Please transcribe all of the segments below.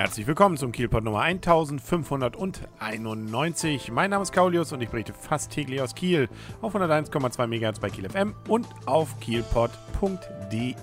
Herzlich willkommen zum Kielpot Nummer 1591. Mein Name ist Kaulius und ich berichte fast täglich aus Kiel auf 101,2 MHz bei Kiel FM und auf kielpot.de.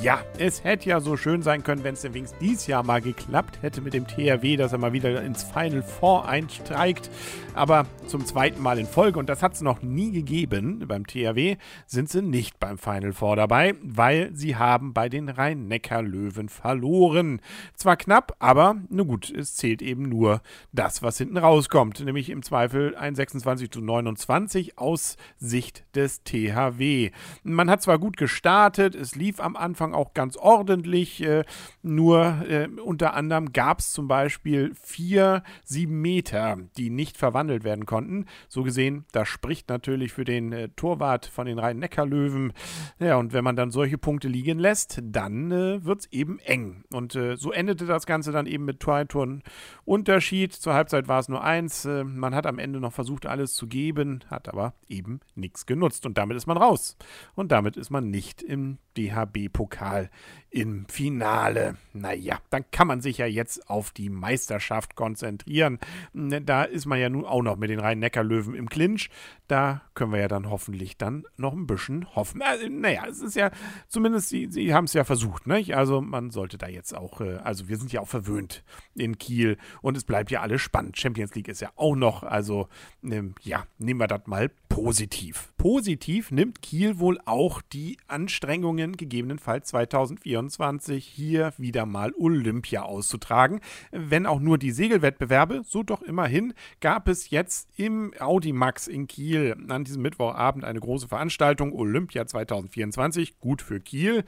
Ja, es hätte ja so schön sein können, wenn es denn wenigstens dieses Jahr mal geklappt hätte mit dem THW, dass er mal wieder ins Final Four einsteigt. Aber zum zweiten Mal in Folge, und das hat es noch nie gegeben beim THW, sind sie nicht beim Final Four dabei, weil sie haben bei den Rhein-Neckar-Löwen verloren. Zwar knapp, aber na gut, es zählt eben nur das, was hinten rauskommt, nämlich im Zweifel ein 26 zu 29 aus Sicht des THW. Man hat zwar gut gestartet, es lief am Anfang auch ganz ordentlich. Äh, nur äh, unter anderem gab es zum Beispiel vier sieben Meter, die nicht verwandelt werden konnten. So gesehen, das spricht natürlich für den äh, Torwart von den Rhein-Neckar-Löwen. Ja, und wenn man dann solche Punkte liegen lässt, dann wird es eben eng. Und so endete das Ganze dann eben mit Tortoren Unterschied. Zur Halbzeit war es nur eins. Äh, man hat am Ende noch versucht, alles zu geben, hat aber eben nichts genutzt. Und damit ist man raus. Und damit ist man nicht im DHB-Pokal im Finale. Naja, dann kann man sich ja jetzt auf die Meisterschaft konzentrieren. Da ist man ja nun auch noch mit den Rhein-Neckar-Löwen im Clinch. Da können wir ja dann hoffentlich dann noch ein bisschen hoffen. Äh, naja, es ist ja zumindest, sie, sie haben es ja versucht, nicht? Also man sollte da jetzt auch, äh, also wir sind ja auch verwöhnt in Kiel und es bleibt ja alles spannend. Champions League ist ja auch noch, also ähm, ja, nehmen wir das mal positiv. Positiv nimmt Kiel wohl auch die Anstrengungen gegebenenfalls 2024 hier wieder mal Olympia auszutragen. Wenn auch nur die Segelwettbewerbe, so doch immerhin gab es jetzt im Audimax in Kiel an diesem Mittwochabend eine große Veranstaltung Olympia 2024, gut für Kiel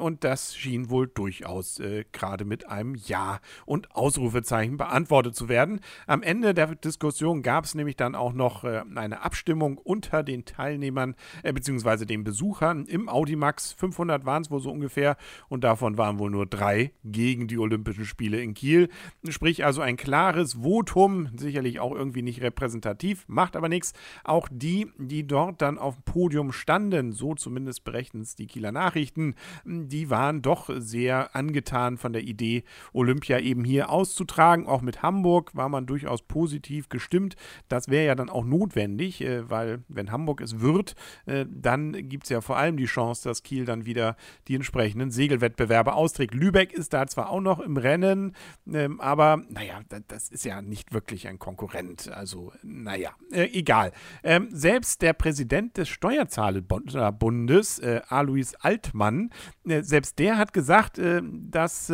und das schien wohl durchaus äh, gerade mit einem Ja und Ausrufezeichen beantwortet zu werden. Am Ende der Diskussion gab es nämlich dann auch noch äh, eine Abstimmung unter den Teilnehmern äh, bzw. den Besuchern im Audimax. 500 waren es wohl so ungefähr und davon waren wohl nur drei gegen die Olympischen Spiele in Kiel. Sprich also ein klares Votum, sicherlich auch irgendwie nicht repräsentativ, macht aber nichts. Auch die, die dort dann auf dem Podium standen, so zumindest berechnen es die Kieler Nachrichten, die waren doch sehr angetan von der Idee, Olympia eben hier auszutragen. Auch mit Hamburg war man durchaus positiv gestimmt. Das wäre ja dann auch notwendig, äh, weil wenn Hamburg es wird, äh, dann gibt es ja vor allem die Chance, dass Kiel dann wieder die entsprechenden Segelwettbewerbe austrägt. Lübeck ist da zwar auch noch im Rennen, ähm, aber naja, das ist ja nicht wirklich ein Konkurrent. Also, naja, äh, egal. Ähm, selbst der Präsident des Steuerzahlerbundes, äh, Alois Altmann, selbst der hat gesagt, dass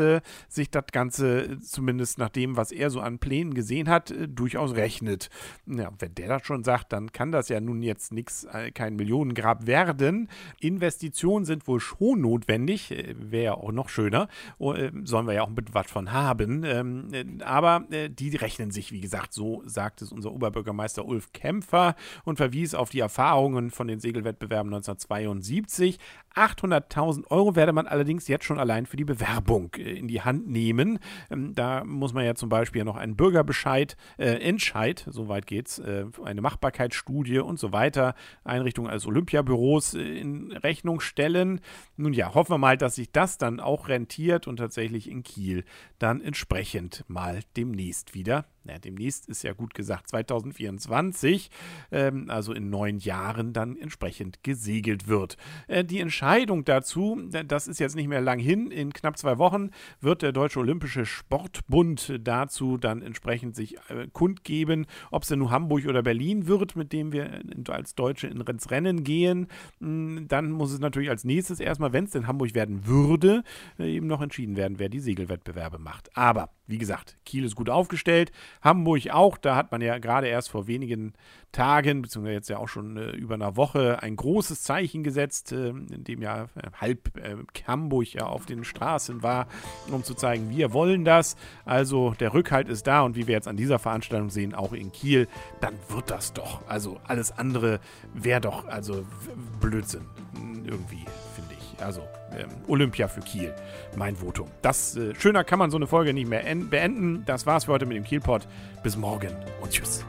sich das Ganze zumindest nach dem, was er so an Plänen gesehen hat, durchaus rechnet. Ja, wenn der das schon sagt, dann kann das ja nun jetzt nichts, kein Millionengrab werden. Investitionen sind wohl schon notwendig, äh, wäre ja auch noch schöner, oh, äh, sollen wir ja auch mit was von haben. Ähm, aber die rechnen sich, wie gesagt, so sagt es unser Oberbürgermeister Ulf Kämpfer und verwies auf die Erfahrungen von den Segelwettbewerben 1972. 800.000 Euro werde man allerdings jetzt schon allein für die Bewerbung in die Hand nehmen. Ähm, da muss man ja zum Beispiel noch einen Bürgerbescheid, äh, Entscheid, soweit geht's, äh, eine Machbarkeitsstudie und so weiter, Einrichtungen als Olympiabüros äh, in Rechnung stellen. Nun ja, hoffen wir mal, dass sich das dann auch rentiert und tatsächlich in Kiel dann entsprechend mal demnächst wieder ja, demnächst ist ja gut gesagt 2024, ähm, also in neun Jahren dann entsprechend gesegelt wird. Äh, die Entscheidung dazu, das ist jetzt nicht mehr lang hin, in knapp zwei Wochen wird der Deutsche Olympische Sportbund dazu dann entsprechend sich äh, kundgeben, ob es denn nur Hamburg oder Berlin wird, mit dem wir als Deutsche ins Rennen gehen. Hm, dann muss es natürlich als nächstes erstmal, wenn es denn Hamburg werden würde, äh, eben noch entschieden werden, wer die Segelwettbewerbe macht. Aber wie gesagt, Kiel ist gut aufgestellt, Hamburg auch. Da hat man ja gerade erst vor wenigen Tagen, beziehungsweise jetzt ja auch schon äh, über einer Woche, ein großes Zeichen gesetzt, äh, in dem ja äh, halb äh, Hamburg ja auf den Straßen war, um zu zeigen, wir wollen das. Also der Rückhalt ist da und wie wir jetzt an dieser Veranstaltung sehen, auch in Kiel, dann wird das doch. Also alles andere wäre doch also Blödsinn irgendwie, finde ich. Also ähm, Olympia für Kiel, mein Votum. Das äh, schöner kann man so eine Folge nicht mehr beenden. Das war's für heute mit dem Kielpot. Bis morgen und tschüss.